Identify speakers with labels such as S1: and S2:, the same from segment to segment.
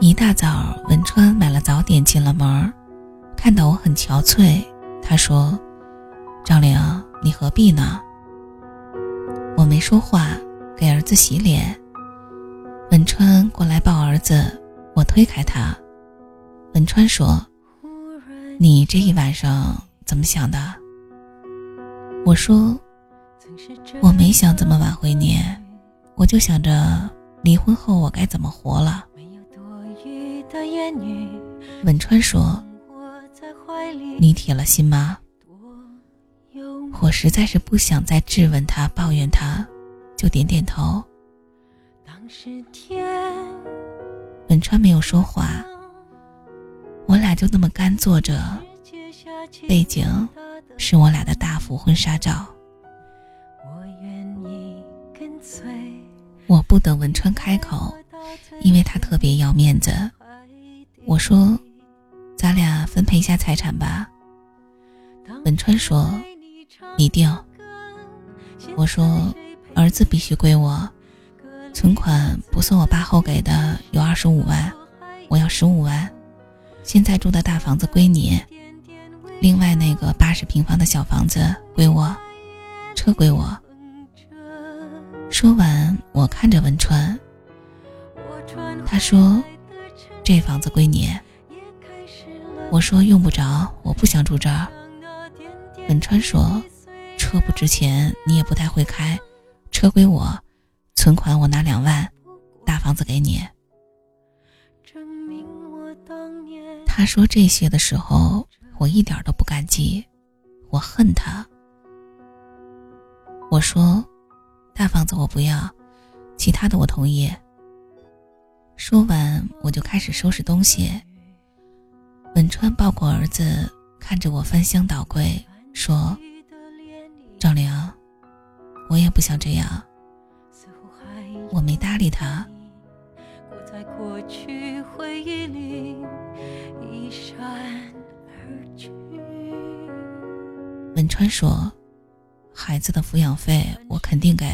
S1: 一大早，文川买了早点进了门，看到我很憔悴，他说：“张玲，你何必呢？”我没说话，给儿子洗脸。文川过来抱儿子，我推开他。文川说：“你这一晚上怎么想的？”我说：“我没想怎么挽回你，我就想着离婚后我该怎么活了。”文川说：“你铁了心吗？”我实在是不想再质问他、抱怨他，就点点头。文川没有说话，我俩就那么干坐着，背景是我俩的大幅婚纱照。我我不等文川开口，因为他特别要面子。我说：“咱俩分配一下财产吧。”文川说：“你定。”我说：“儿子必须归我，存款不算我爸后给的，有二十五万，我要十五万。现在住的大房子归你，另外那个八十平方的小房子归我，车归我。”说完，我看着文川，他说。这房子归你。我说用不着，我不想住这儿。文川说，车不值钱，你也不太会开，车归我，存款我拿两万，大房子给你。他说这些的时候，我一点都不感激，我恨他。我说，大房子我不要，其他的我同意。说完，我就开始收拾东西。文川抱过儿子，看着我翻箱倒柜，说：“赵玲，我也不想这样。”我没搭理他。文川说：“孩子的抚养费我肯定给，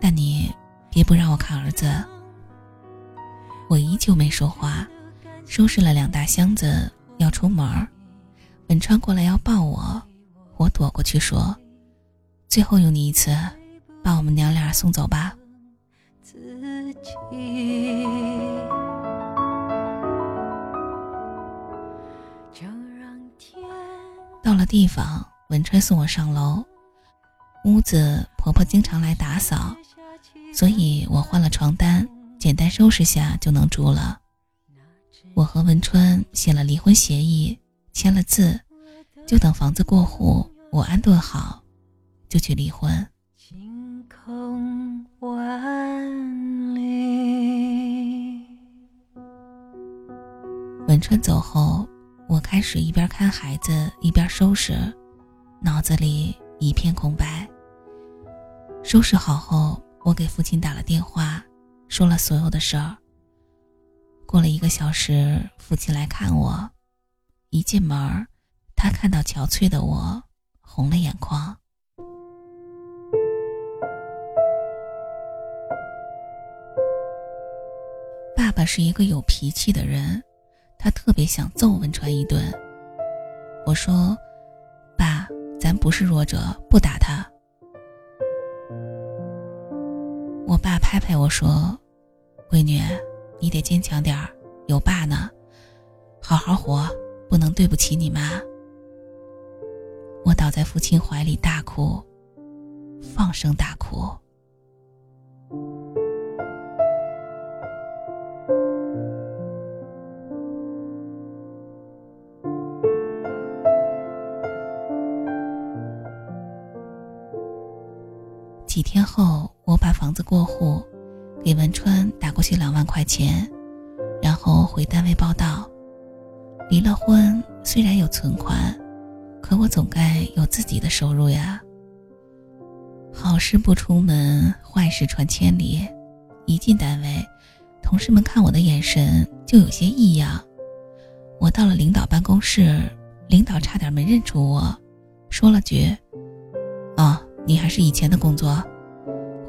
S1: 但你别不让我看儿子。”我依旧没说话，收拾了两大箱子要出门儿。文川过来要抱我，我躲过去说：“最后用你一次，把我们娘俩送走吧。”自己到了地方，文川送我上楼。屋子婆婆经常来打扫，所以我换了床单。简单收拾下就能住了。我和文川写了离婚协议，签了字，就等房子过户，我安顿好，就去离婚。文川走后，我开始一边看孩子一边收拾，脑子里一片空白。收拾好后，我给父亲打了电话。说了所有的事儿。过了一个小时，父亲来看我，一进门，他看到憔悴的我，红了眼眶。爸爸是一个有脾气的人，他特别想揍文川一顿。我说：“，咱不是弱者，不打他。”我爸拍拍我说：“闺女，你得坚强点儿，有爸呢，好好活，不能对不起你妈。”我倒在父亲怀里大哭，放声大哭。几天后。我把房子过户，给文川打过去两万块钱，然后回单位报道。离了婚，虽然有存款，可我总该有自己的收入呀。好事不出门，坏事传千里。一进单位，同事们看我的眼神就有些异样。我到了领导办公室，领导差点没认出我，说了句：“，你还是以前的工作。”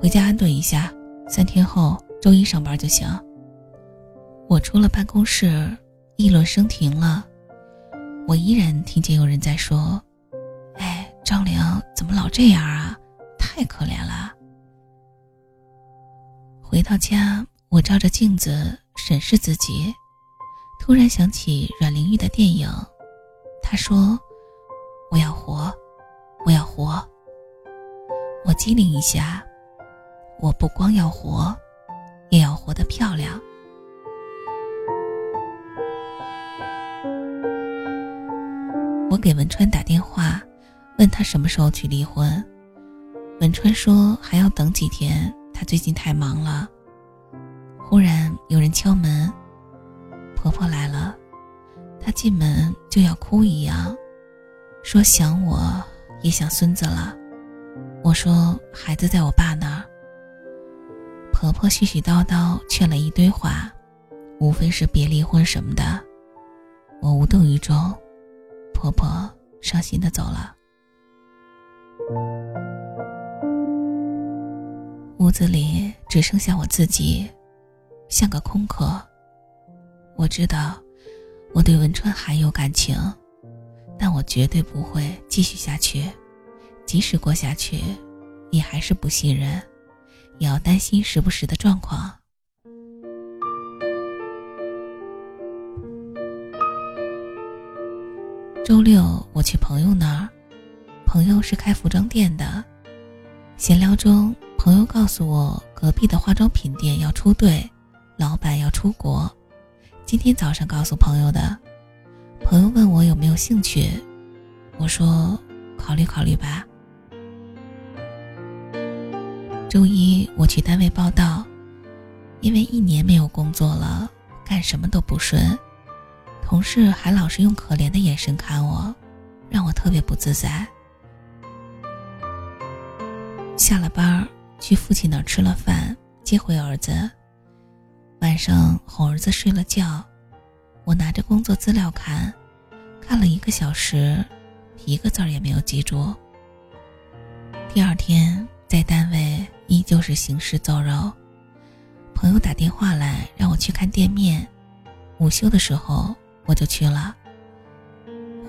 S1: 回家安顿一下，三天后周一上班就行。我出了办公室，议论声停了，我依然听见有人在说：“哎，张玲怎么老这样啊？太可怜了。”回到家，我照着镜子审视自己，突然想起阮玲玉的电影，她说：“我要活，我要活。”机灵一下，我不光要活，也要活得漂亮。我给文川打电话，问他什么时候去离婚。文川说还要等几天，他最近太忙了。忽然有人敲门，婆婆来了，她进门就要哭一样，说想我也想孙子了。我说孩子在我爸那儿。婆婆絮絮叨叨劝了一堆话，无非是别离婚什么的，我无动于衷。婆婆伤心的走了，屋子里只剩下我自己，像个空壳。我知道我对文川还有感情，但我绝对不会继续下去。即使过下去，也还是不信任，也要担心时不时的状况。周六我去朋友那儿，朋友是开服装店的。闲聊中，朋友告诉我，隔壁的化妆品店要出队，老板要出国。今天早上告诉朋友的。朋友问我有没有兴趣，我说考虑考虑吧。周一我去单位报道，因为一年没有工作了，干什么都不顺。同事还老是用可怜的眼神看我，让我特别不自在。下了班去父亲那儿吃了饭，接回儿子。晚上哄儿子睡了觉，我拿着工作资料看，看了一个小时，一个字儿也没有记住。第二天在单位依旧是行尸走肉。朋友打电话来让我去看店面，午休的时候。我就去了。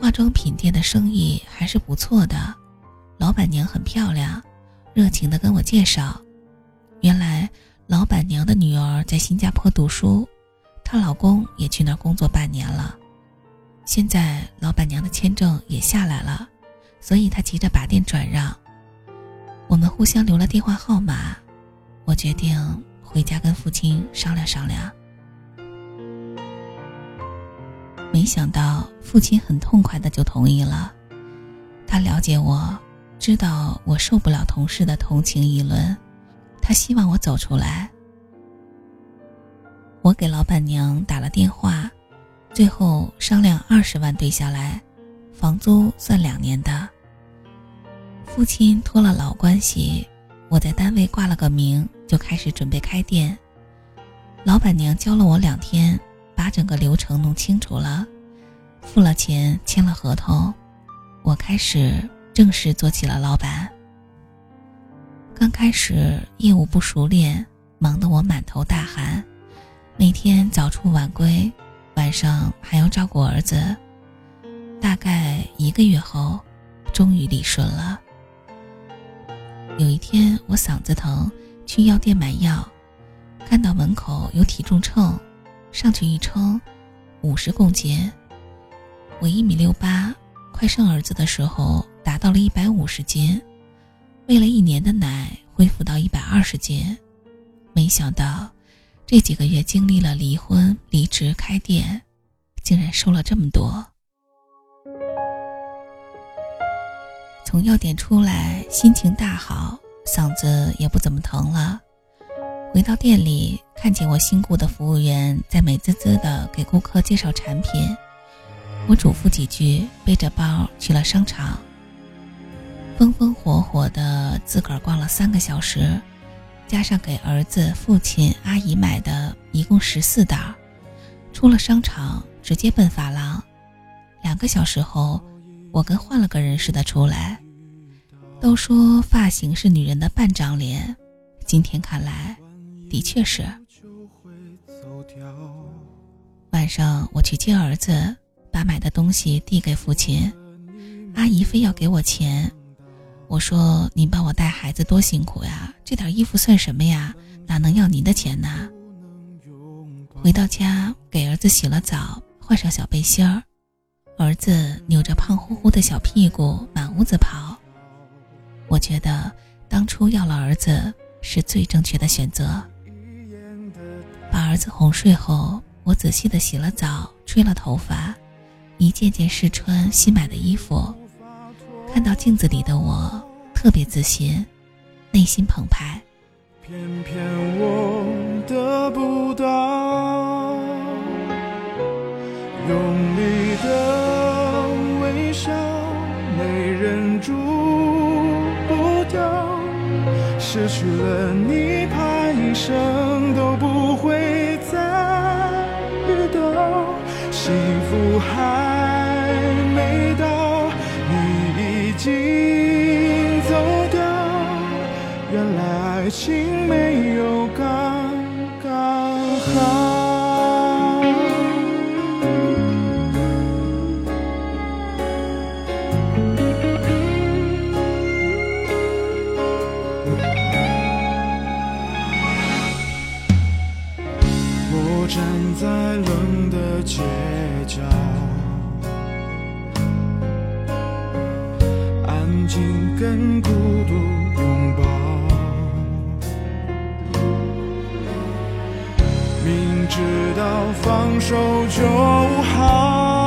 S1: 化妆品店的生意还是不错的，老板娘很漂亮，热情的跟我介绍。原来老板娘的女儿在新加坡读书，她老公也去那工作半年了。现在老板娘的签证也下来了，所以她急着把店转让。我们互相留了电话号码，我决定回家跟父亲商量商量。没想到父亲很痛快的就同意了，他了解我，知道我受不了同事的同情议论，他希望我走出来。我给老板娘打了电话，最后商量二十万兑下来，房租算两年的。父亲托了老关系，我在单位挂了个名，就开始准备开店。老板娘教了我两天。把整个流程弄清楚了，付了钱，签了合同，我开始正式做起了老板。刚开始业务不熟练，忙得我满头大汗，每天早出晚归，晚上还要照顾儿子。大概一个月后，终于理顺了。有一天我嗓子疼，去药店买药，看到门口有体重秤。上去一称，五十公斤。我一米六八，快生儿子的时候达到了一百五十斤，喂了一年的奶恢复到一百二十斤。没想到，这几个月经历了离婚、离职、开店，竟然瘦了这么多。从药店出来，心情大好，嗓子也不怎么疼了。回到店里，看见我新雇的服务员在美滋滋的给顾客介绍产品，我嘱咐几句，背着包去了商场。风风火火的自个儿逛了三个小时，加上给儿子、父亲、阿姨买的，一共十四袋。出了商场，直接奔发廊。两个小时后，我跟换了个人似的出来。都说发型是女人的半张脸，今天看来。的确是。晚上我去接儿子，把买的东西递给父亲，阿姨非要给我钱。我说：“您帮我带孩子多辛苦呀，这点衣服算什么呀？哪能要您的钱呢？”回到家，给儿子洗了澡，换上小背心儿，儿子扭着胖乎乎的小屁股满屋子跑。我觉得当初要了儿子是最正确的选择。把儿子哄睡后，我仔细的洗了澡，吹了头发，一件件试穿新买的衣服。看到镜子里的我，特别自信，内心澎湃。
S2: 偏偏我得不到，住不掉，失去了你，怕一生都不会再遇到，幸福还没到。你已经走掉，原来爱情没明知道放手就好，